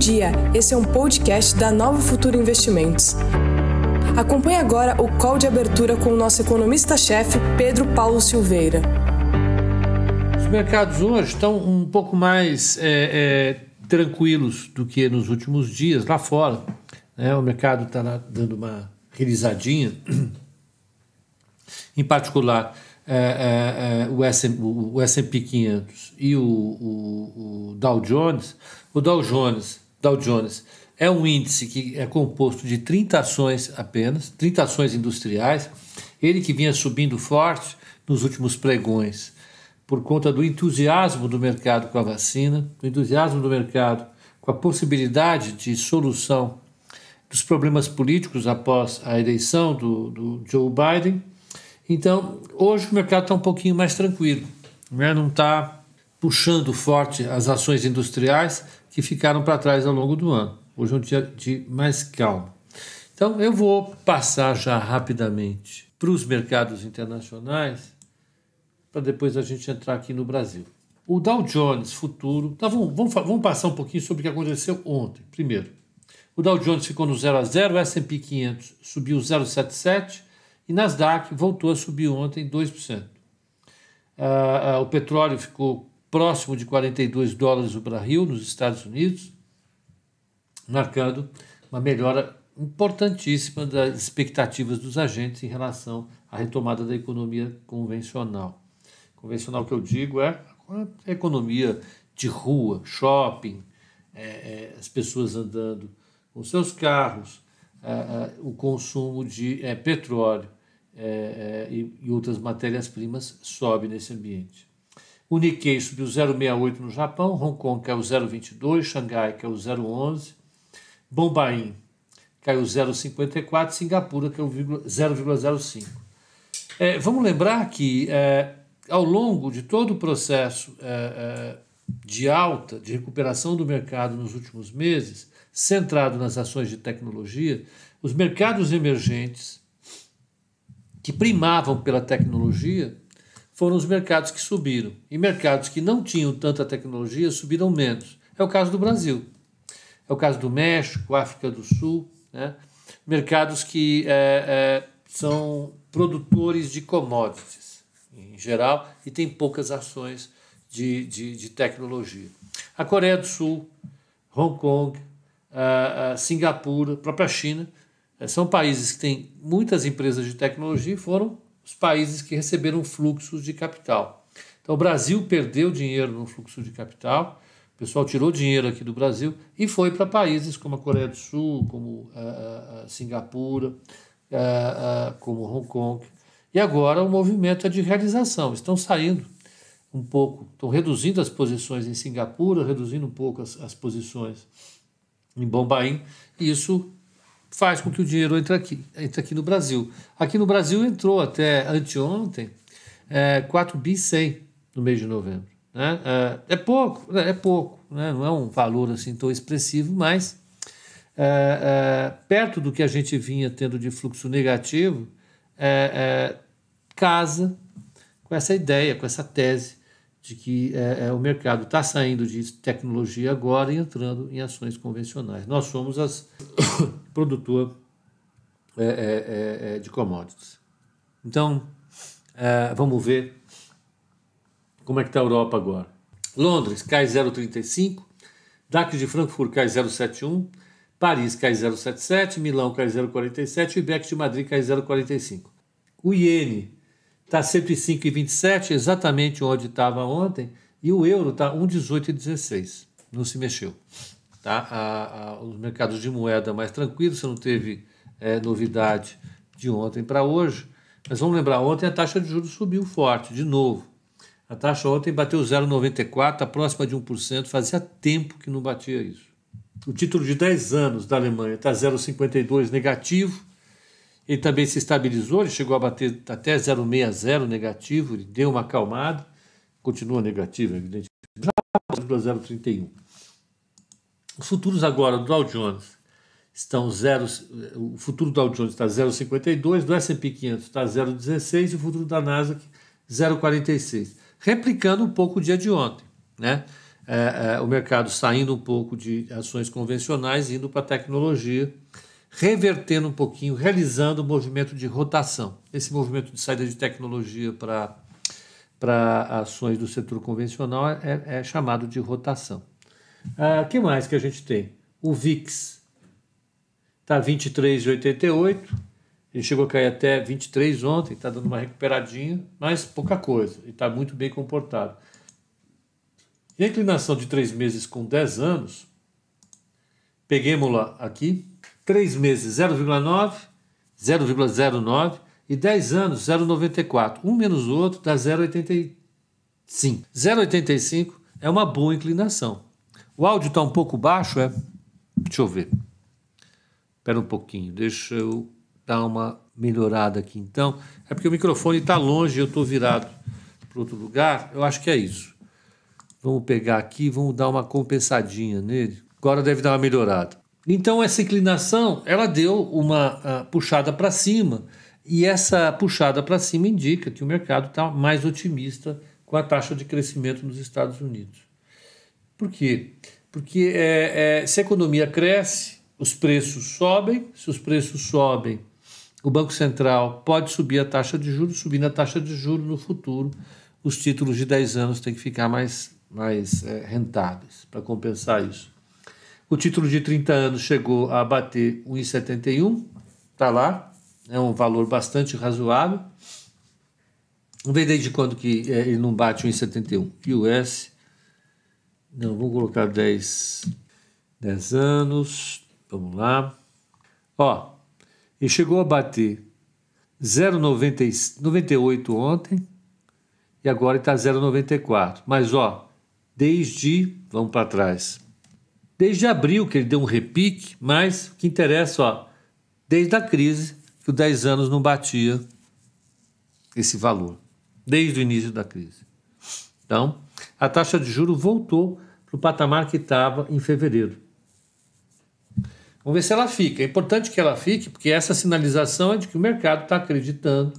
dia, esse é um podcast da Nova Futuro Investimentos. Acompanhe agora o call de abertura com o nosso economista-chefe, Pedro Paulo Silveira. Os mercados hoje estão um pouco mais é, é, tranquilos do que nos últimos dias lá fora. Né? O mercado está dando uma realizadinha. em particular, é, é, é o, S&P 500 e o, o, o, Dow Jones, o Dow Jones, Dow Jones é um índice que é composto de 30 ações apenas, 30 ações industriais, ele que vinha subindo forte nos últimos pregões, por conta do entusiasmo do mercado com a vacina, do entusiasmo do mercado com a possibilidade de solução dos problemas políticos após a eleição do, do Joe Biden então, hoje o mercado está um pouquinho mais tranquilo, né? não está puxando forte as ações industriais que ficaram para trás ao longo do ano. Hoje é um dia de mais calma. Então, eu vou passar já rapidamente para os mercados internacionais, para depois a gente entrar aqui no Brasil. O Dow Jones futuro. Tá, vamos, vamos, vamos passar um pouquinho sobre o que aconteceu ontem. Primeiro, o Dow Jones ficou no 0 a 0, o S&P 500 subiu 0,77, e Nasdaq voltou a subir ontem 2%. Ah, ah, o petróleo ficou próximo de 42 dólares o barril nos Estados Unidos, marcando uma melhora importantíssima das expectativas dos agentes em relação à retomada da economia convencional. Convencional que eu digo é a economia de rua, shopping, é, é, as pessoas andando com seus carros, é, é o consumo de é, petróleo é, e, e, outras matérias-primas sobe nesse ambiente. O Nikkei subiu 0,68 no Japão, Hong Kong caiu 0,22, Xangai caiu 0,11, Bombaim caiu 0,54, Singapura caiu 0,05. É, vamos lembrar que é, ao longo de todo o processo é, é, de alta, de recuperação do mercado nos últimos meses, centrado nas ações de tecnologia, os mercados emergentes que primavam pela tecnologia foram os mercados que subiram. E mercados que não tinham tanta tecnologia subiram menos. É o caso do Brasil. É o caso do México, África do Sul, né? mercados que é, é, são produtores de commodities, em geral, e têm poucas ações de, de, de tecnologia. A Coreia do Sul, Hong Kong, a, a Singapura, a própria China é, são países que têm muitas empresas de tecnologia e foram os países que receberam fluxos de capital. Então, o Brasil perdeu dinheiro no fluxo de capital, o pessoal tirou dinheiro aqui do Brasil e foi para países como a Coreia do Sul, como a, a, a Singapura, a, como Hong Kong. E agora o movimento é de realização. Estão saindo um pouco, estão reduzindo as posições em Singapura, reduzindo um pouco as, as posições em Bombaim, e isso faz com que o dinheiro entre aqui, entre aqui no Brasil. Aqui no Brasil entrou até anteontem é, 4 bi 100 no mês de novembro. Né? É, é pouco, né? é pouco, né? não é um valor assim tão expressivo, mas é, é, perto do que a gente vinha tendo de fluxo negativo, é, é, casa com essa ideia, com essa tese de que é, é, o mercado está saindo de tecnologia agora e entrando em ações convencionais. Nós somos as produtor é, é, é, é, de commodities. Então, vamos ver como é que está a Europa agora. Londres cai 0,35, DAX de Frankfurt cai 0,71, Paris cai 0,77, Milão cai 0,47 e o IBEX de Madrid cai 0,45. O iene está 105,27, exatamente onde estava ontem, e o euro está 1,18,16, não se mexeu. Tá? A, a, os mercados de moeda mais tranquilos, você não teve é, novidade de ontem para hoje, mas vamos lembrar, ontem a taxa de juros subiu forte, de novo. A taxa ontem bateu 0,94, está próxima de 1%, fazia tempo que não batia isso. O título de 10 anos da Alemanha está 0,52 negativo, ele também se estabilizou, ele chegou a bater até 0,60 negativo, ele deu uma acalmada, continua negativo, evidentemente, já 0,31. Os futuros agora do Dow Jones estão 0, o futuro do Dow Jones está 0,52, do S&P 500 está 0,16 e o futuro da Nasdaq 0,46, replicando um pouco o dia de ontem, né? é, é, o mercado saindo um pouco de ações convencionais, indo para a tecnologia, revertendo um pouquinho, realizando o um movimento de rotação. Esse movimento de saída de tecnologia para para ações do setor convencional é, é chamado de rotação. O ah, que mais que a gente tem? O VIX está 23,88. Ele chegou a cair até 23 ontem, está dando uma recuperadinha, mas pouca coisa, e está muito bem comportado. E a inclinação de 3 meses com 10 anos, peguemos-la aqui, 3 meses 0,9, 0,09 e 10 anos 0,94. Um menos o outro dá 0,85. 0,85 é uma boa inclinação. O áudio está um pouco baixo, é? Deixa eu ver. Espera um pouquinho, deixa eu dar uma melhorada aqui então. É porque o microfone está longe eu estou virado para outro lugar. Eu acho que é isso. Vamos pegar aqui, vamos dar uma compensadinha nele. Agora deve dar uma melhorada. Então essa inclinação, ela deu uma uh, puxada para cima e essa puxada para cima indica que o mercado está mais otimista com a taxa de crescimento nos Estados Unidos. Por quê? Porque é, é, se a economia cresce, os preços sobem, se os preços sobem, o Banco Central pode subir a taxa de juros, subindo a taxa de juros no futuro, os títulos de 10 anos têm que ficar mais, mais é, rentáveis para compensar isso. O título de 30 anos chegou a bater 1,71, está lá, é um valor bastante razoável. Vamos ver desde quando que é, ele não bate 1,71. US, não, vamos colocar 10, 10 anos, vamos lá. Ó, ele chegou a bater 0,98 ontem e agora está 0,94. Mas, ó, desde, vamos para trás, desde abril que ele deu um repique, mas o que interessa, ó, desde a crise, que o 10 anos não batia esse valor, desde o início da crise. Então, a taxa de juro voltou para o patamar que estava em fevereiro. Vamos ver se ela fica. É importante que ela fique, porque essa sinalização é de que o mercado está acreditando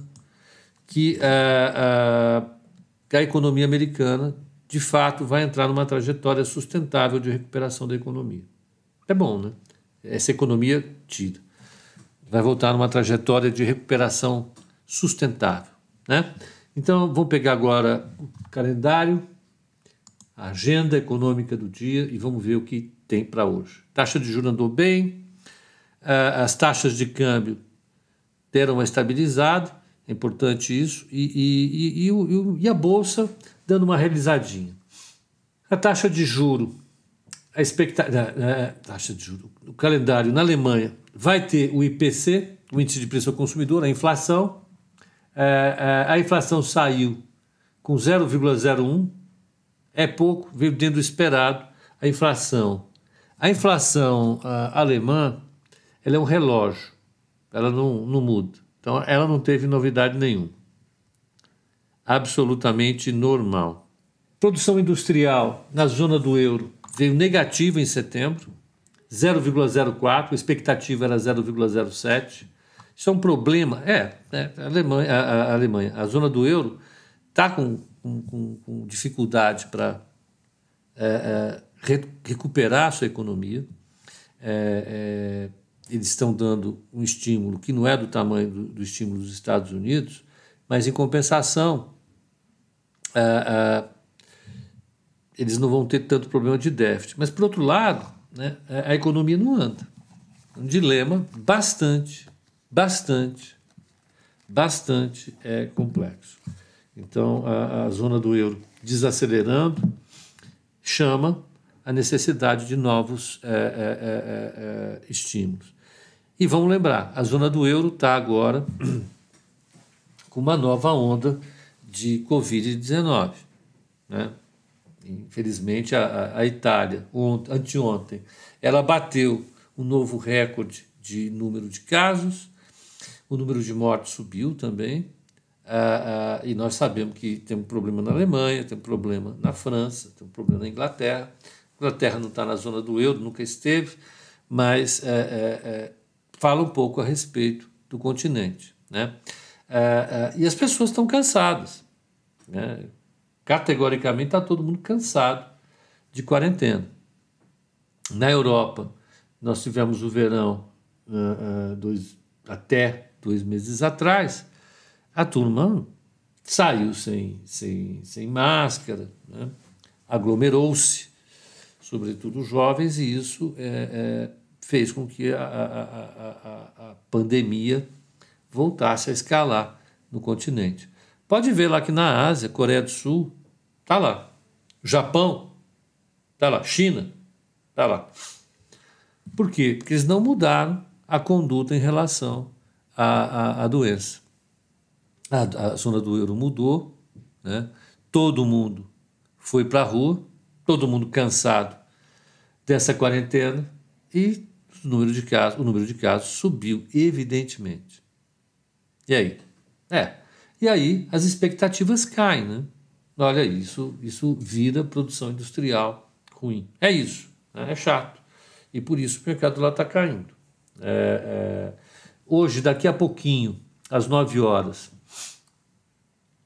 que, uh, uh, que a economia americana, de fato, vai entrar numa trajetória sustentável de recuperação da economia. É bom, né? Essa economia tira vai voltar numa trajetória de recuperação sustentável. Né? Então, vamos pegar agora o calendário, a agenda econômica do dia e vamos ver o que tem para hoje. Taxa de juros andou bem, as taxas de câmbio deram uma estabilizada, é importante isso, e, e, e, e a Bolsa dando uma realizadinha. A taxa de juro, a expectativa, taxa de juro, o calendário na Alemanha vai ter o IPC, o índice de preço ao consumidor, a inflação. É, a inflação saiu com 0,01, é pouco, veio dentro do esperado. A inflação, a inflação a, alemã, ela é um relógio, ela não, não muda. Então, ela não teve novidade nenhuma. Absolutamente normal. Produção industrial na zona do euro veio negativa em setembro, 0,04, a expectativa era 0,07. Isso é um problema. É, é a, Alemanha, a, a, Alemanha, a zona do euro está com, com, com, dificuldade para é, é, re, recuperar a sua economia. É, é, eles estão dando um estímulo que não é do tamanho do, do estímulo dos Estados Unidos, mas em compensação, é, eles não vão ter tanto problema de déficit. Mas, por outro lado, né, a economia não anda. Um dilema bastante, bastante, bastante é, complexo. Então, a, a zona do euro desacelerando chama a necessidade de novos é, é, é, é estímulos. E vamos lembrar, a zona do euro está agora com uma nova onda de Covid-19. Né? Infelizmente, a, a Itália, ontem, anteontem, ela bateu um novo recorde de número de casos, o número de mortes subiu também, ah, ah, e nós sabemos que tem um problema na Alemanha, tem um problema na França, tem um problema na Inglaterra. A Inglaterra não está na zona do euro, nunca esteve, mas é, é, é, fala um pouco a respeito do continente. Né? E as pessoas estão cansadas. Né? categoricamente está todo mundo cansado de quarentena. Na Europa, nós tivemos o verão uh, uh, dois, até dois meses atrás, a turma saiu sem, sem, sem máscara, né? aglomerou-se, sobretudo jovens, e isso é, é, fez com que a, a, a, a pandemia voltasse a escalar no continente. Pode ver lá que na Ásia, Coreia do Sul, tá lá. Japão, tá lá. China, tá lá. Por quê? Porque eles não mudaram a conduta em relação à, à, à doença. A, a, zona do euro mudou, né? todo mundo foi para a rua, todo mundo cansado dessa quarentena e o número de casos, o número de casos subiu, evidentemente. E aí? É. E aí as expectativas caem, né? Olha, isso, isso vira produção industrial ruim. É isso, né? é chato. E por isso o mercado lá está caindo. É, é, hoje, daqui a pouquinho, às 9 horas,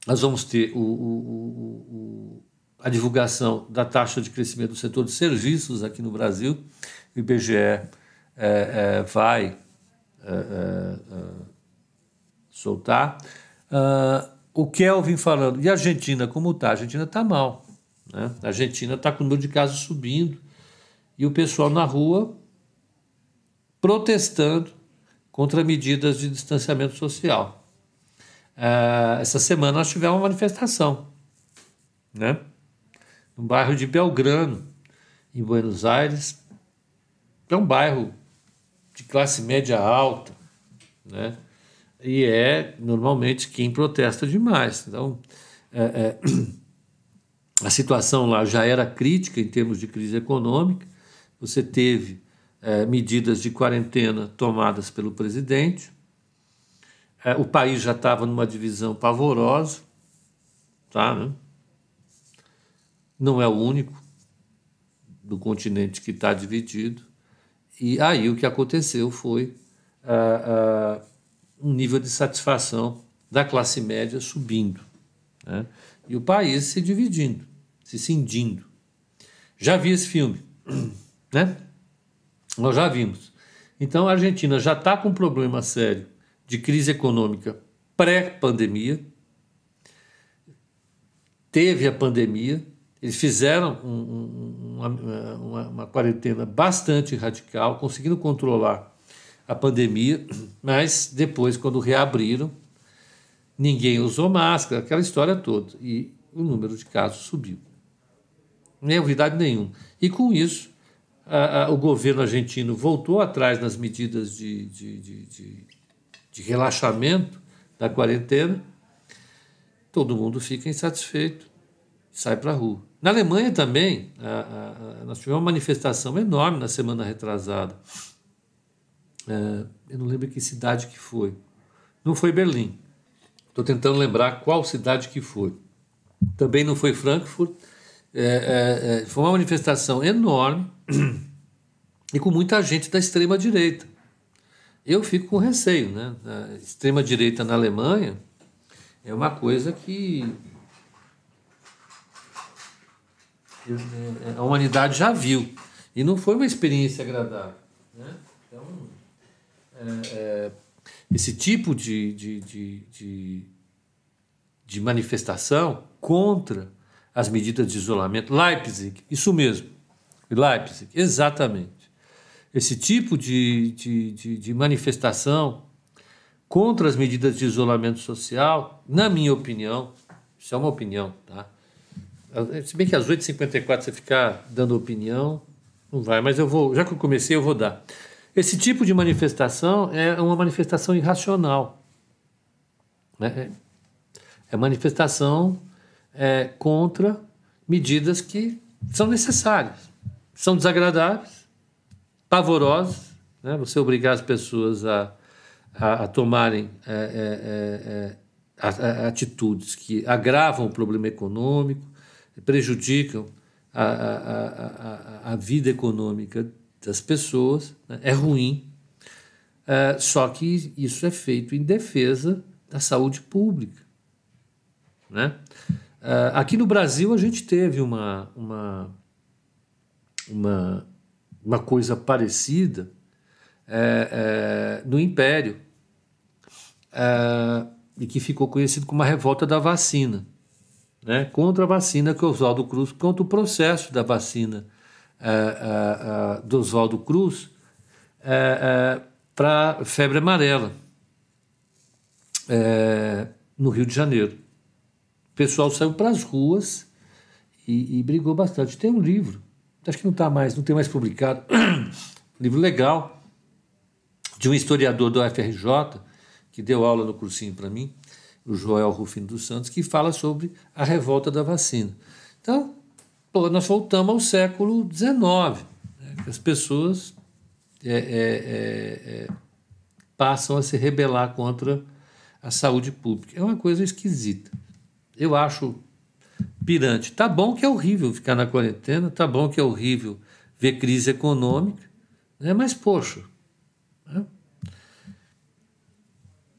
nós vamos ter o, o, o, a divulgação da taxa de crescimento do setor de serviços aqui no Brasil. O IBGE é, é, vai é, é, soltar. Uh, o Kelvin falando, e a Argentina, como está? A Argentina está mal. Né? A Argentina está com o número de casos subindo e o pessoal na rua protestando contra medidas de distanciamento social. Uh, essa semana nós tivemos uma manifestação, né? no bairro de Belgrano, em Buenos Aires, é um bairro de classe média alta, né? E é normalmente quem protesta demais. Então, é, é, a situação lá já era crítica em termos de crise econômica, você teve é, medidas de quarentena tomadas pelo presidente, é, o país já estava numa divisão pavorosa, tá, né? não é o único do continente que está dividido, e aí o que aconteceu foi uh, uh, um nível de satisfação da classe média subindo, né? e o país se dividindo, se cindindo. Já vi esse filme, né? Nós já vimos. Então a Argentina já está com um problema sério de crise econômica pré-pandemia, teve a pandemia, eles fizeram um, um, uma, uma, uma, quarentena bastante radical, conseguindo controlar a pandemia, mas depois, quando reabriram, ninguém usou máscara, aquela história toda, e o número de casos subiu. Não é novidade nenhuma. E com isso, a, a, o governo argentino voltou atrás nas medidas de, de, de, de, de relaxamento da quarentena, todo mundo fica insatisfeito, sai para a rua. Na Alemanha também, a, nós tivemos uma manifestação enorme na semana retrasada. É, eu não lembro que cidade que foi. Não foi Berlim. Estou tentando lembrar qual cidade que foi. Também não foi Frankfurt. É, é, é foi uma manifestação enorme e com muita gente da extrema direita. Eu fico com receio, né? A extrema direita na Alemanha é uma coisa que a humanidade já viu e não foi uma experiência agradável, né? Então, é, é, esse tipo de, de, de, de, de manifestação contra as medidas de isolamento, Leipzig, isso mesmo, Leipzig, exatamente. Esse tipo de, de, de, de manifestação contra as medidas de isolamento social, na minha opinião, isso é uma opinião, tá? Se bem que às 8h54 você ficar dando opinião, não vai, mas eu vou, já que eu comecei, eu vou dar. Esse tipo de manifestação é uma manifestação irracional. Né? É manifestação é, contra medidas que são necessárias são desagradáveis, pavorosas, né? você obrigar as pessoas a, a, a tomarem é, é, é, atitudes que agravam o problema econômico, prejudicam a, a, a, a vida econômica das pessoas, né? é ruim, é, só que isso é feito em defesa da saúde pública. Né? É, aqui no Brasil a gente teve uma, uma uma, uma coisa parecida é, é, no Império, é, e que ficou conhecido como a revolta da vacina, né? contra a vacina que Oswaldo Cruz, contra o processo da vacina é, é, é, do Oswaldo Cruz para febre amarela no Rio de Janeiro. O pessoal saiu para as ruas e, e, brigou bastante. Tem um livro, acho que não está mais, não tem mais publicado, um livro legal de um historiador do FRJ que deu aula no cursinho para mim, o Joel Rufino dos Santos, que fala sobre a revolta da vacina. Então, nós voltamos ao século XIX, né, que as pessoas é, é, é, é, passam a se rebelar contra a saúde pública. É uma coisa esquisita. Eu acho pirante. Tá bom que é horrível ficar na quarentena, tá bom que é horrível ver crise econômica, né? mas, poxa, né?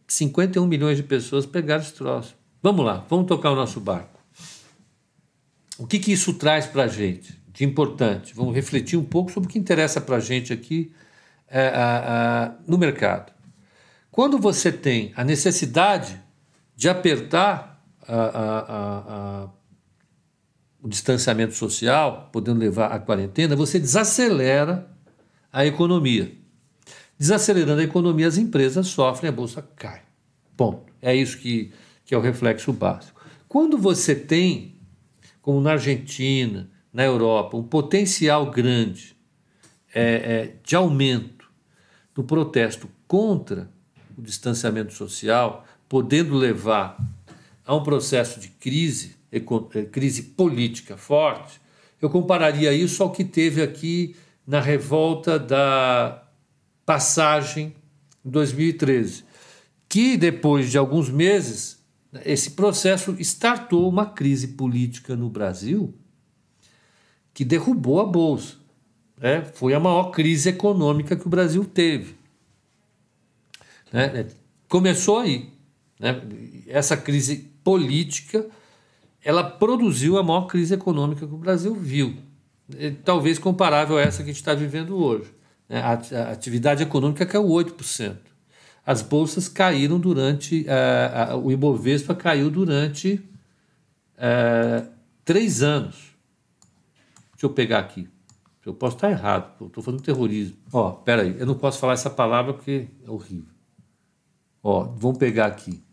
51 milhões de pessoas pegaram esse troço. Vamos lá, vamos tocar o nosso barco. O que, que isso traz para a gente de importante? Vamos refletir um pouco sobre o que interessa para a gente aqui é, a, a, no mercado. Quando você tem a necessidade de apertar a, o distanciamento social, podendo levar à quarentena, você desacelera a economia. Desacelerando a economia, as empresas sofrem, a bolsa cai. Ponto. É isso que, que é o reflexo básico. Quando você tem, como na Argentina, na Europa, um potencial grande é, é, de aumento do protesto contra o distanciamento social, podendo levar a um processo de crise, é, crise política forte, eu compararia isso ao que teve aqui na revolta da passagem em 2013, que depois de alguns meses, esse processo startou uma crise política no Brasil que derrubou a Bolsa. Né? Foi a maior crise econômica que o Brasil teve. Né? Começou aí. Né? Essa crise política ela produziu a maior crise econômica que o Brasil viu. Talvez comparável a essa que a gente está vivendo hoje. Né? A atividade econômica caiu 8%. As bolsas caíram durante. Uh, uh, o Ibovespa caiu durante uh, três anos. Deixa eu pegar aqui. Eu posso estar errado, estou falando terrorismo. Ó, peraí, eu não posso falar essa palavra porque é horrível. Ó, vamos pegar aqui.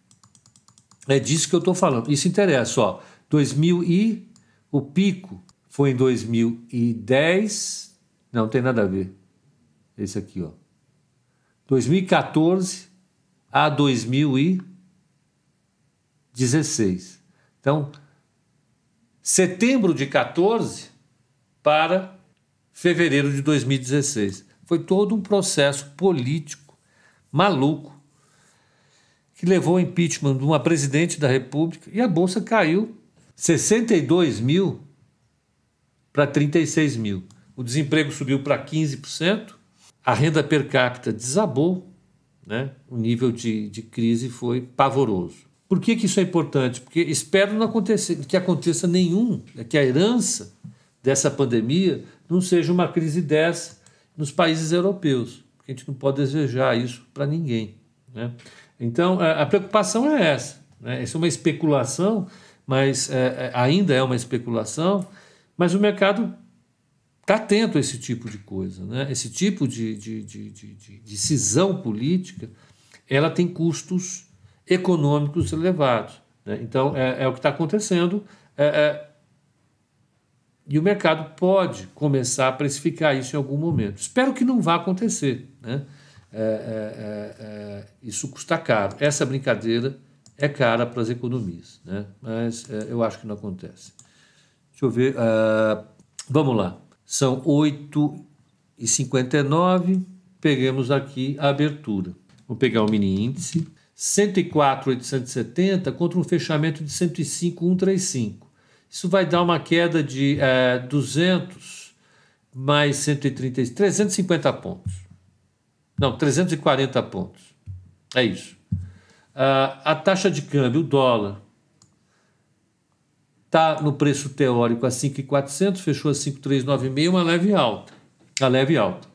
É disso que eu estou falando. Isso interessa, ó. 2000 e o pico foi em 2010. Não, tem nada a ver. Esse aqui, ó. 2014 a 2016. Então, setembro de 14 para fevereiro de 2016. Foi todo um processo político maluco que levou ao impeachment de uma presidente da República e a bolsa caiu 62 mil para 36 mil. O desemprego subiu para 15%, a renda per capita desabou, né? o nível de, de crise foi pavoroso. Por que, que isso é importante? Porque espero não acontecer, que aconteça nenhum, que a herança dessa pandemia não seja uma crise dessa nos países europeus, porque a gente não pode desejar isso para ninguém. Né? Então, a, a preocupação é essa. Né? Isso é uma especulação, mas é, é ainda é uma especulação, mas o mercado está atento a esse tipo de coisa. Né? Esse tipo de, de, de, de, de política ela tem custos econômicos elevados. Né? Então, é, é, o que está acontecendo. É, é, e o mercado pode começar a precificar isso em algum momento. Espero que não vá acontecer. Né? É, é, é, isso custa caro. Essa brincadeira é cara para as economias, né? mas eu acho que não acontece. Deixa eu ver. Uh, vamos lá. São 8,59. Peguemos aqui a abertura. Vou pegar o mini índice. 104,870 contra um fechamento de 105,135. Isso vai dar uma queda de é, 200 mais 130, 350 pontos. Não, 340 pontos. É isso. Uh, a taxa de câmbio, o dólar, Está no preço teórico a 5,400, fechou a 5,396, uma leve alta. A leve alta.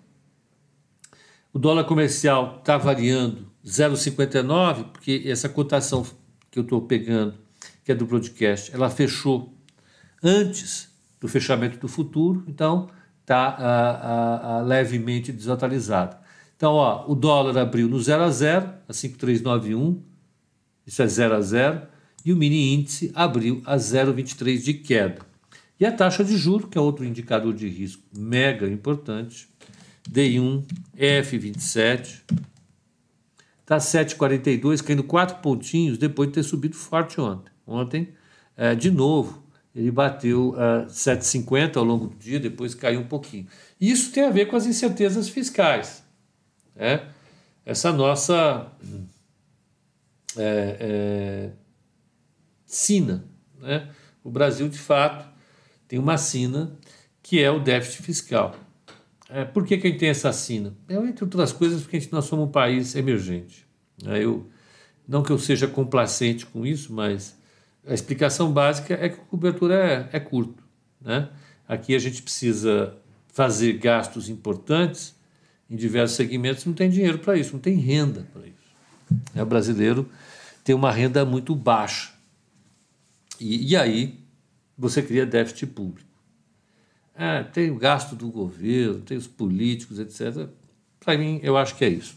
O dólar comercial está variando 0,59, porque essa cotação que eu estou pegando, que é do broadcast, ela fechou antes do fechamento do futuro, então está levemente desatualizada. Então, ó, o dólar abriu no 0 a 0, a 5,391, isso é 0 a 0, e o mini índice abriu a 0,23 de queda. E a taxa de juro, que é outro indicador de risco mega importante, D1, F27, está 7,42, caindo 4 pontinhos depois de ter subido forte ontem. Ontem, é, de novo, ele bateu uh, 7,50 ao longo do dia, depois caiu um pouquinho. Isso tem a ver com as incertezas fiscais. Né? Essa nossa é, é, sina. Né? O Brasil, de fato, tem uma sina que é o déficit fiscal. É, por que, que a gente tem essa sina? É, entre outras coisas, porque gente, nós somos um país emergente. É, eu, não que eu seja complacente com isso, mas a explicação básica é que a cobertura é, é curto. Né? Aqui a gente precisa fazer gastos importantes em diversos segmentos, não tem dinheiro para isso, não tem renda para isso. É, o brasileiro tem uma renda muito baixa. E, e aí você cria déficit público. É, tem o gasto do governo, tem os políticos, etc. Para mim, eu acho que é isso.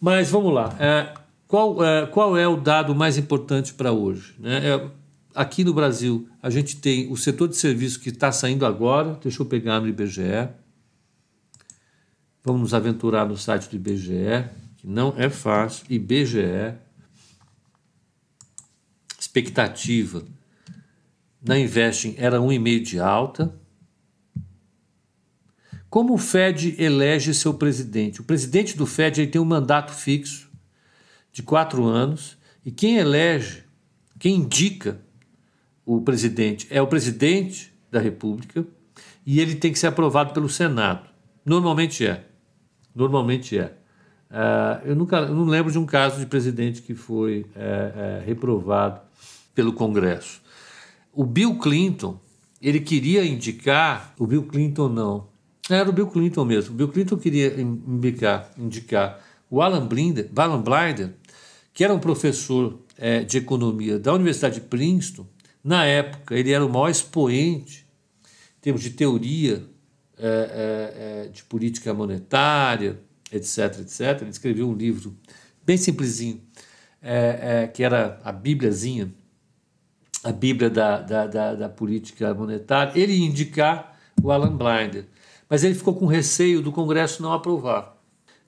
Mas vamos lá. É, qual, é, qual é o dado mais importante para hoje? Né? É, aqui no Brasil, a gente tem o setor de serviço que está saindo agora. Deixa eu pegar no IBGE. Vamos nos aventurar no site do IBGE, que não é fácil. IBGE. Expectativa na Investing era 1,5 de alta. Como o Fed elege seu presidente? O presidente do Fed ele tem um mandato fixo de quatro anos e quem elege, quem indica o presidente é o presidente da República e ele tem que ser aprovado pelo Senado. Normalmente é. Normalmente é. Uh, eu nunca eu não lembro de um caso de presidente que foi uh, uh, reprovado pelo Congresso. O Bill Clinton, ele queria indicar, o Bill Clinton não, era o Bill Clinton mesmo. O Bill Clinton queria indicar, indicar o Alan Blinder, Alan Blinder, que era um professor de economia da Universidade de Princeton. Na época, ele era o maior expoente em termos de teoria é, é, é, de política monetária, etc, etc. Ele escreveu um livro bem simplesinho, é, é, que era a Bíbliazinha, a Bíblia da, da, da, da, política monetária. Ele indicar o Alan Blinder, mas ele ficou com receio do Congresso não aprovar,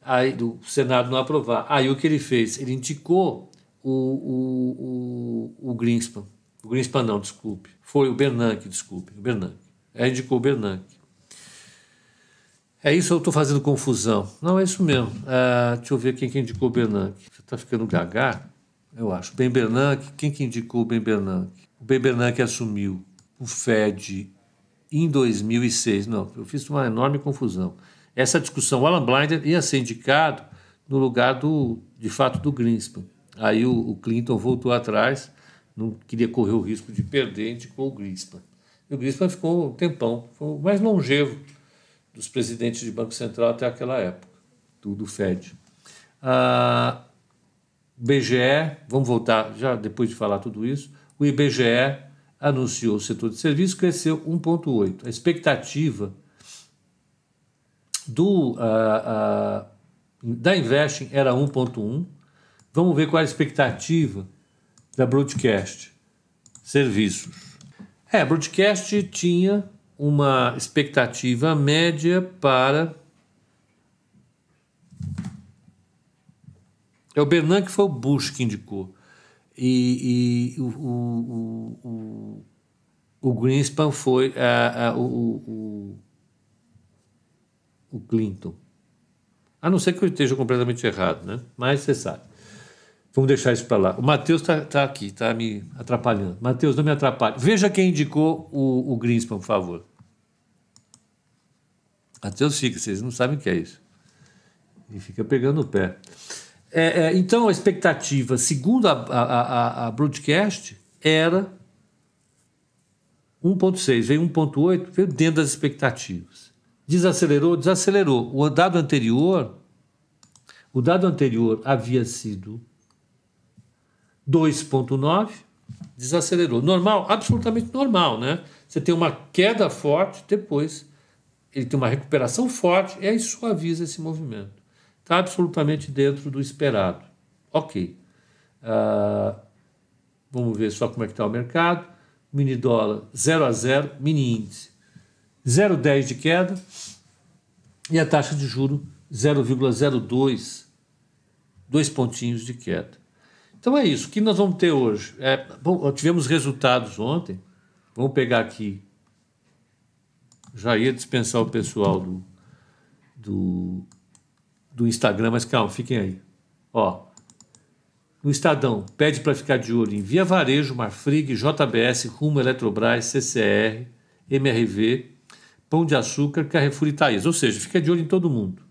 aí do Senado não aprovar. Aí o que ele fez? Ele indicou o, o, o, o Greenspan, o Greenspan não, desculpe, foi o Bernanke, desculpe, o Bernanke. Aí indicou o Bernanke. É isso, eu estou fazendo confusão. Não, é isso mesmo. Ah, deixa eu ver quem que indicou o Bernanke. Você está ficando gagá? Eu acho. Ben Bernanke, quem que indicou o Ben Bernanke? O Ben Bernanke assumiu o FED em 2006. Não, eu fiz uma enorme confusão. Essa discussão, o Alan Blinder ia ser indicado no lugar do, de fato, do Greenspan. Aí o, o Clinton voltou atrás, não queria correr o risco de perder, indicou o Greenspan. E o Greenspan ficou um tempão, foi o mais longevo dos presidentes de Banco Central até aquela época, do, do FED. Ah, BGE, vamos voltar já depois de falar tudo isso, o IBGE anunciou o setor de serviços cresceu 1,8. A expectativa do, ah, ah, da Investing era 1,1. Vamos ver qual é a expectativa da Broadcast Serviços. É, a Broadcast tinha uma expectativa média para. É o Bernanke foi o Bush que indicou. E, e o, o, o, o, Greenspan foi o, o Clinton. A não ser que eu esteja completamente errado, né? Mas você sabe. Vamos deixar isso para lá. O Matheus está tá aqui, está me atrapalhando. Matheus, não me atrapalhe. Veja quem indicou o, o Greenspan, por favor. Matheus fica, vocês não sabem o que é isso. E fica pegando o pé. É, é, então, a expectativa, segundo a, a, a, a broadcast, era 1,6, veio 1,8, veio dentro das expectativas. Desacelerou, desacelerou. O dado anterior, o dado anterior havia sido 2,9, desacelerou. Normal, absolutamente normal, né? Você tem uma queda forte, depois ele tem uma recuperação forte e aí suaviza esse movimento. Está absolutamente dentro do esperado. Ok. Uh, vamos ver só como é que está o mercado. Mini dólar 0 a 0, mini índice 0,10 de queda e a taxa de juro 0,02, dois pontinhos de queda. Então é isso. O que nós vamos ter hoje? É, bom, tivemos resultados ontem. Vamos pegar aqui. Já ia dispensar o pessoal do, do, do Instagram, mas calma, fiquem aí. Ó, no Estadão, pede para ficar de olho em Via Varejo, Marfrig, JBS, Rumo, Eletrobras, CCR, MRV, Pão de Açúcar, Carrefour e Thaís. Ou seja, fica de olho em todo mundo.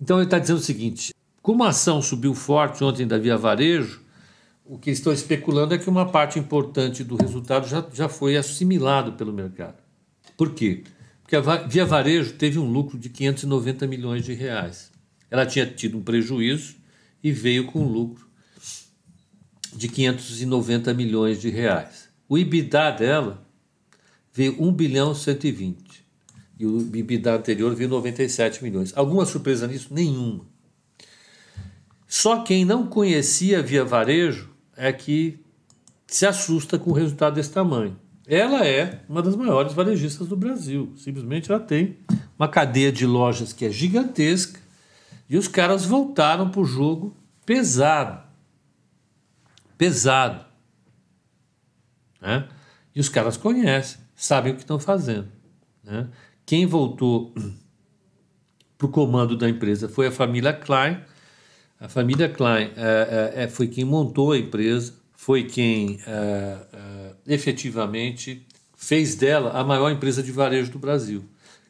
Então ele está dizendo o seguinte: como a ação subiu forte ontem da Via Varejo, o que estão especulando é que uma parte importante do resultado já, já foi assimilado pelo mercado. Por quê? Porque a Via Varejo teve um lucro de 590 milhões de reais. Ela tinha tido um prejuízo e veio com um lucro de 590 milhões de reais. O EBITDA dela veio 1 bilhão 120 e o EBITDA anterior veio 97 milhões. Alguma surpresa nisso? Nenhuma. Só quem não conhecia Via Varejo é que se assusta com o resultado desse tamanho. Ela é uma das maiores varejistas do Brasil. Simplesmente ela tem uma cadeia de lojas que é gigantesca e os caras voltaram para o jogo pesado. Pesado. Né? E os caras conhecem, sabem o que estão fazendo. Né? Quem voltou para o comando da empresa foi a família Klein a família Klein é, é, foi quem montou a empresa, foi quem é, efetivamente fez dela a maior empresa de varejo do Brasil.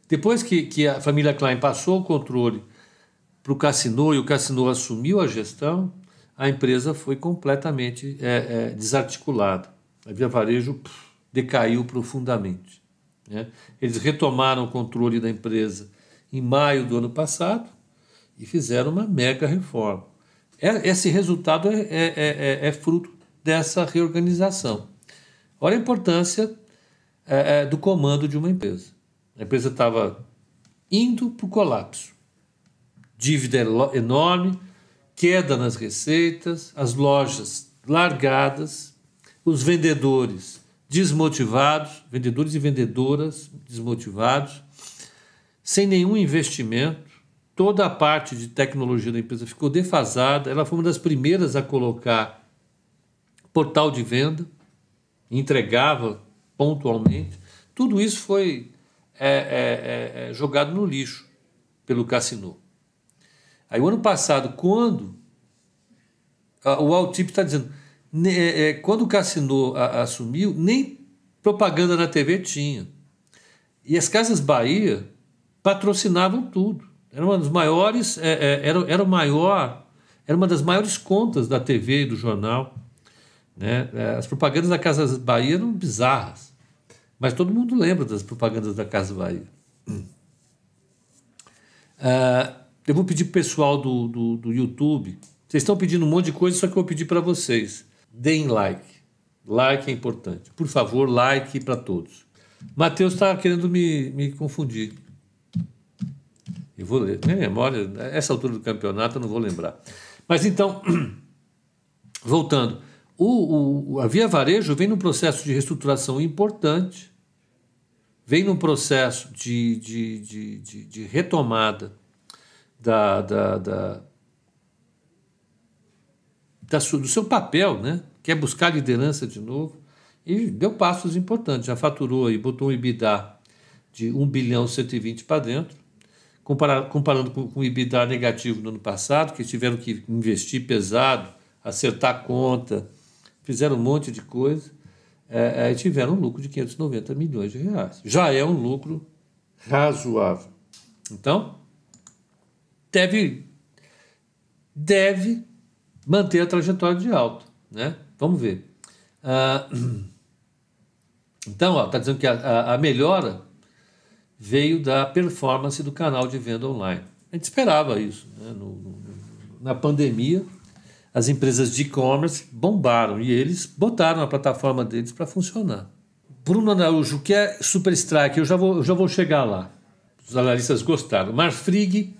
Depois que, que a família Klein passou o controle para o Cassino e o Cassino assumiu a gestão, a empresa foi completamente é, é, desarticulada. A Via Varejo pff, decaiu profundamente. Né? Eles retomaram o controle da empresa em maio do ano passado e fizeram uma mega reforma. É, esse resultado é, é, é, é fruto dessa reorganização. Olha a importância é, é, do comando de uma empresa. A empresa estava indo para o colapso. Dívida enorme, queda nas receitas, as lojas largadas, os vendedores desmotivados, vendedores e vendedoras desmotivados, sem nenhum investimento, toda a parte de tecnologia da empresa ficou defasada. Ela foi uma das primeiras a colocar portal de venda, entregava pontualmente. Tudo isso foi é, é, é, é jogado no lixo pelo Cassino. Aí, o ano passado, quando o Altip está dizendo, é, é, quando o Cassino assumiu, nem propaganda na TV tinha. E as Casas Bahia patrocinavam tudo. Era uma das maiores, era, era maior, era uma das maiores contas da TV e do jornal. Né? É, as propagandas da Casa Bahia eram bizarras, mas todo mundo lembra das propagandas da Casa Bahia. Uh, eu vou pedir para o pessoal do, do, do YouTube. Vocês estão pedindo um monte de coisa, só que eu vou pedir para vocês. Deem like. Like é importante. Por favor, like para todos. Matheus está querendo me, me confundir. Eu vou ler. Minha memória, essa altura do campeonato, eu não vou lembrar. Mas então, voltando, o, o, a Via Varejo vem num processo de reestruturação importante, vem num processo de, de, de, de, de retomada da, da, da, da do seu papel, né? que é buscar liderança de novo, e deu passos importantes. Já faturou e botou um EBITDA de 1 bilhão 120 para dentro, Comparar, comparando com, com o EBITDA negativo no ano passado, que tiveram que investir pesado, acertar conta, fizeram um monte de coisa, é, é, tiveram um lucro de 590 milhões de reais. Já é um lucro razoável. Então, deve, deve manter a trajetória de alta. Né? Vamos ver. Ah, Então, está dizendo que a, a, a melhora veio da performance do canal de venda online. A gente esperava isso. Né? No, no, na pandemia, as empresas de e-commerce bombaram e eles botaram a plataforma deles para funcionar. Bruno Araújo, o que é Super Strike? Eu já vou, eu já vou chegar lá. Os analistas gostaram. Marfrig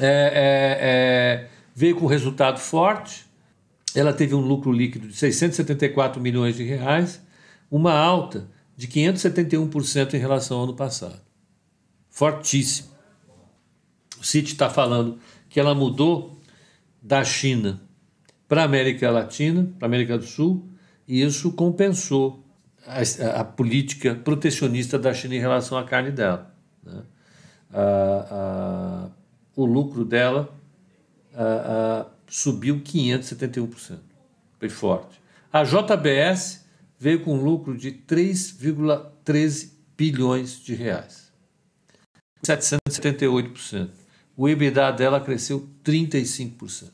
é, é, é, veio com resultado forte. Ela teve um lucro líquido de 674 milhões de reais, uma alta de 571% em relação ao ano passado. Fortíssimo. O Citi está falando que ela mudou da China para a América Latina, para a América do Sul, e isso compensou a, a, política protecionista da China em relação à carne dela. Né? o lucro dela subiu 571%. Foi forte. A JBS veio com um lucro de 3,13 bilhões de reais. 778%. O EBITDA dela cresceu 35%.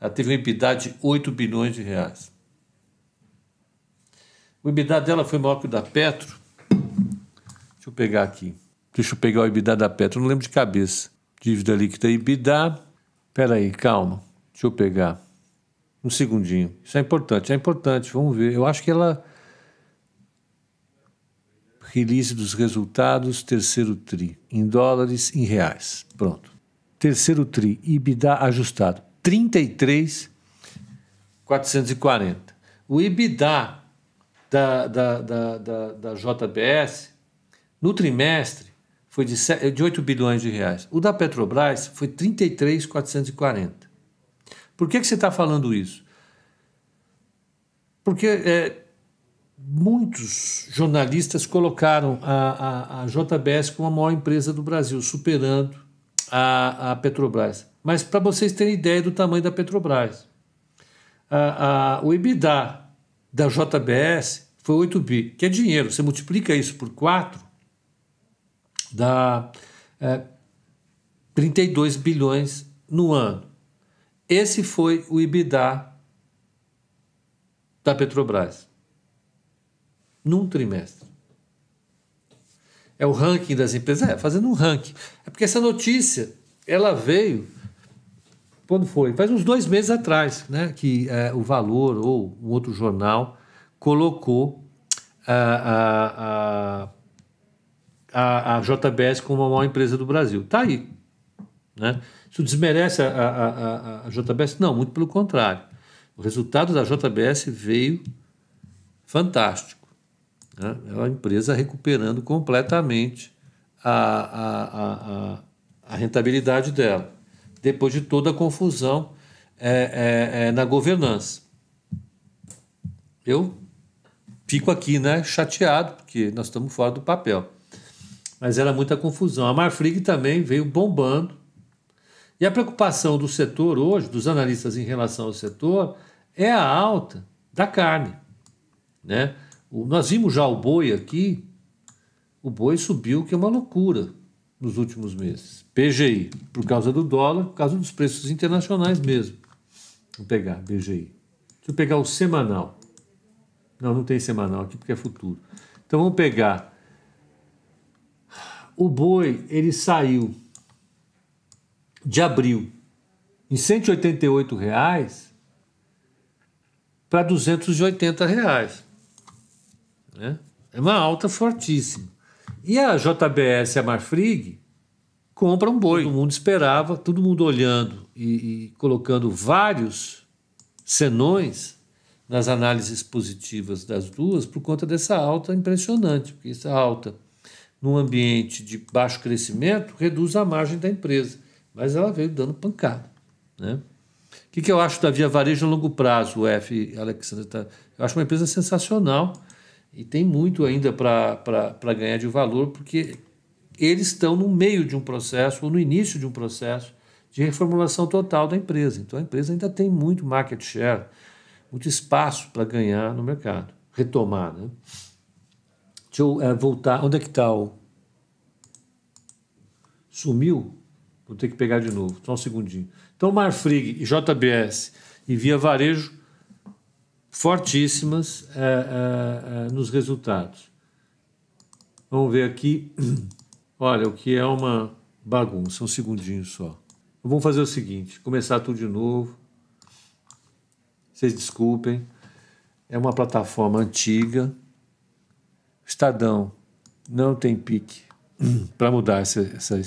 Ela teve um EBITDA de 8 bilhões de reais. O EBITDA dela foi maior que o da Petro. Deixa eu pegar aqui. Deixa eu pegar o EBITDA da Petro, não lembro de cabeça. Dívida líquida EBITDA. Espera aí, calma. Deixa eu pegar. Um segundinho. Isso é importante, é importante. Vamos ver. Eu acho que ela. Release dos resultados, terceiro TRI. Em dólares, em reais. Pronto. Terceiro TRI, EBITDA ajustado. 33,440. O EBITDA da, da, da, da, da JBS, no trimestre, foi de, de 8 bilhões de reais. O da Petrobras foi 33,440. Por que, que você está falando isso? Porque é, muitos jornalistas colocaram a, a, a, JBS como a maior empresa do Brasil, superando a, a Petrobras. Mas para vocês terem ideia do tamanho da Petrobras, a, a, o EBITDA da JBS foi 8 bi, que é dinheiro. Você multiplica isso por 4, dá é, 32 bilhões no ano. Esse foi o EBITDA da Petrobras num trimestre. É o ranking das empresas, é, fazendo um ranking. É porque essa notícia, ela veio, quando foi? Faz uns dois meses atrás, né, que é, o Valor ou um outro jornal colocou a, a, a, a JBS como a maior empresa do Brasil. Está aí. Né? Isso desmerece a, a, a, a JBS? Não, muito pelo contrário. O resultado da JBS veio fantástico. Né? É uma empresa recuperando completamente a, a, a, a, rentabilidade dela, depois de toda a confusão é, é, é, na governança. Eu fico aqui né, chateado, porque nós estamos fora do papel. Mas era muita confusão. A Marfrig também veio bombando. E a preocupação do setor hoje, dos analistas em relação ao setor, é a alta da carne. Né? Nós vimos já o boi aqui, o boi subiu, que é uma loucura nos últimos meses. PGI, por causa do dólar, por causa dos preços internacionais mesmo. Vou pegar BGI. Deixa eu pegar o semanal. Não, não tem semanal aqui porque é futuro. Então vamos pegar. O boi, ele saiu de abril em 188 reais para 280 reais. Né? É uma alta fortíssima. E a JBS e a Marfrig compram um boi. Todo mundo esperava, todo mundo olhando e, e colocando vários senões nas análises positivas das duas por conta dessa alta impressionante, porque essa alta num ambiente de baixo crescimento reduz a margem da empresa, mas ela veio dando pancada. Né? O que, que eu acho da Via Varejo a longo prazo, o F, Alexandre? Tá? Eu acho uma empresa sensacional e tem muito ainda para ganhar de valor, porque eles estão no meio de um processo, ou no início de um processo, de reformulação total da empresa. Então a empresa ainda tem muito market share, muito espaço para ganhar no mercado, retomar. Né? Deixa eu é, voltar. Onde é que está o. Sumiu? Vou ter que pegar de novo, só um segundinho. Então, Marfrig JBS e Via Varejo fortíssimas é, é, é, nos resultados. Vamos ver aqui. Olha, o que é uma bagunça, um segundinho só. Vamos fazer o seguinte: começar tudo de novo. Vocês desculpem. É uma plataforma antiga. Estadão não tem pique para mudar essa, essa,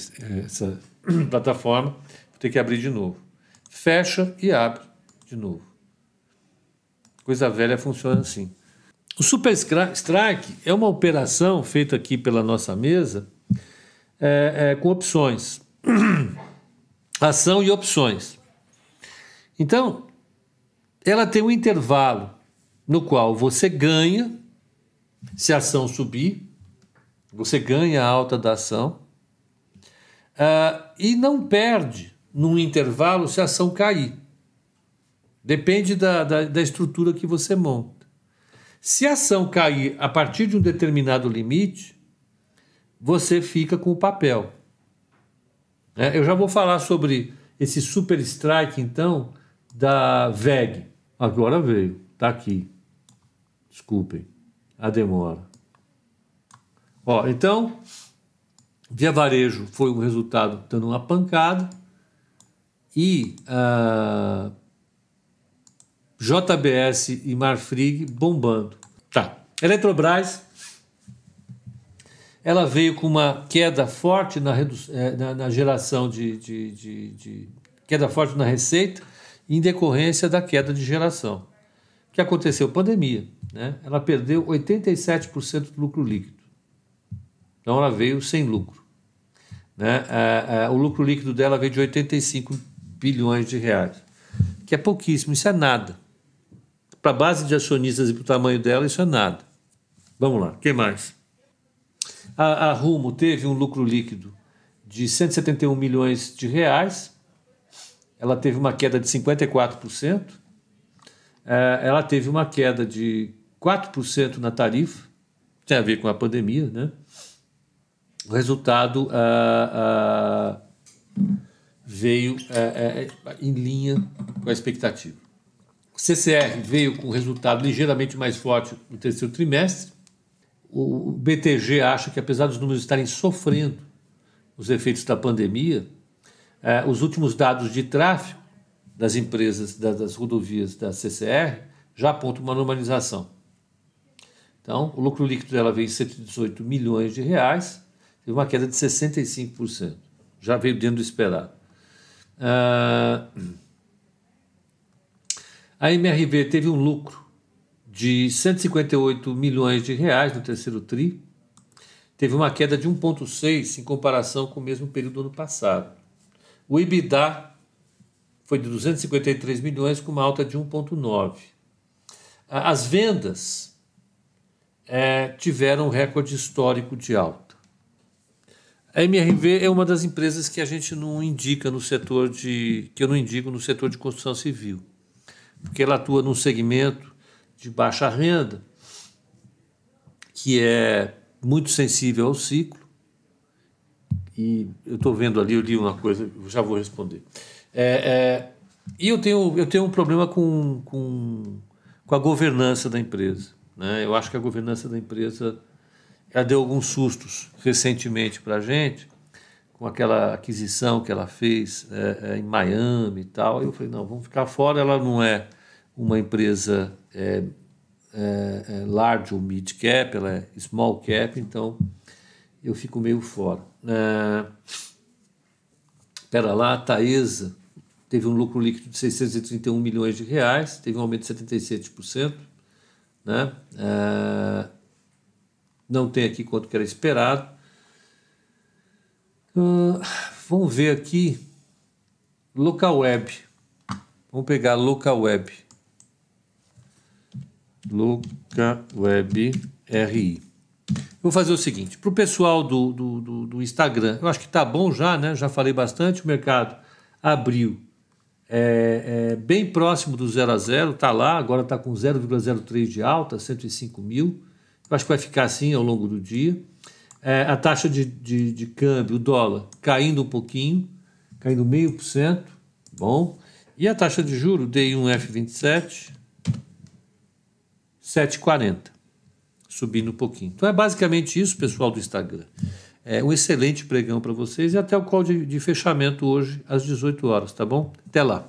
essa plataforma. Vou ter que abrir de novo. Fecha e abre de novo. Coisa velha funciona assim. O Super Strike é uma operação feita aqui pela nossa mesa é, é, com opções. Ação e opções. Então, ela tem um intervalo no qual você ganha se a ação subir, você ganha a alta da ação, uh, e não perde num intervalo se a ação cair. Depende da, da, da estrutura que você monta. Se a ação cair a partir de um determinado limite, você fica com o papel. É, eu já vou falar sobre esse super strike, então, da VEG. Agora veio, está aqui. Desculpem a demora. Ó, então, Via Varejo foi um resultado dando uma pancada e uh, JBS e Marfrig bombando. Tá. Eletrobras, ela veio com uma queda forte na, eh, na, na geração de, de, de, de, queda forte na receita em decorrência da queda de geração. O que aconteceu? Pandemia. Né? Ela perdeu 87% do lucro líquido. Então ela veio sem lucro. Né? É, é, o lucro líquido dela veio de 85 bilhões de reais, que é pouquíssimo, isso é nada para a base de acionistas e para o tamanho dela, isso é nada. Vamos lá, o que mais? A, a, Rumo teve um lucro líquido de 171 milhões de reais, ela teve uma queda de 54%, é, ela teve uma queda de 4% na tarifa, tem a ver com a pandemia, né? O resultado veio é, é, em linha com a expectativa. O CCR veio com resultado ligeiramente mais forte no terceiro trimestre. O BTG acha que, apesar dos números estarem sofrendo os efeitos da pandemia, eh, os últimos dados de tráfego das empresas, das rodovias da CCR, já apontam uma normalização. Então, o lucro líquido dela veio em 118 milhões de reais, teve uma queda de 65%, já veio dentro do esperado. Uh, a MRV teve um lucro de 158 milhões de reais no terceiro tri, teve uma queda de 1,6 em comparação com o mesmo período do ano passado. O EBITDA foi de 253 milhões, com uma alta de 1,9. As vendas é, tiveram um recorde histórico de alta. A MRV é uma das empresas que a gente não indica no setor de. que eu não indico no setor de construção civil porque ela atua num segmento de baixa renda, que é muito sensível ao ciclo. E eu estou vendo ali, eu li uma coisa, já vou responder. É, é, e eu tenho, eu tenho um problema com, com, com a governança da empresa. Né? Eu acho que a governança da empresa ela deu alguns sustos recentemente para a gente, com aquela aquisição que ela fez é, é, em Miami e tal. Eu falei, não, vamos ficar fora. Ela não é uma empresa é, é, é large ou mid cap, ela é small cap, então eu fico meio fora. É, pera lá, a Taesa teve um lucro líquido de 631 milhões de reais, teve um aumento de 77%. Né? É, não tem aqui quanto que era esperado. Uh, vamos ver aqui. Local Web. Vamos pegar Local Web. Local Web RI. Vou fazer o seguinte: para o pessoal do, do, do, do, Instagram, eu acho que está bom já, né? Já falei bastante. O mercado abriu é, é, bem próximo do zero a zero, está lá, agora está com 0,03 de alta, 105 mil. Eu acho que vai ficar assim ao longo do dia. É, a taxa de, de, de, câmbio, o dólar, caindo um pouquinho, caindo meio por cento, bom. E a taxa de juro, DI1F27, 7,40, subindo um pouquinho. Então é basicamente isso, pessoal do Instagram. É um excelente pregão para vocês e até o call de, de fechamento hoje às 18 horas, tá bom? Até lá.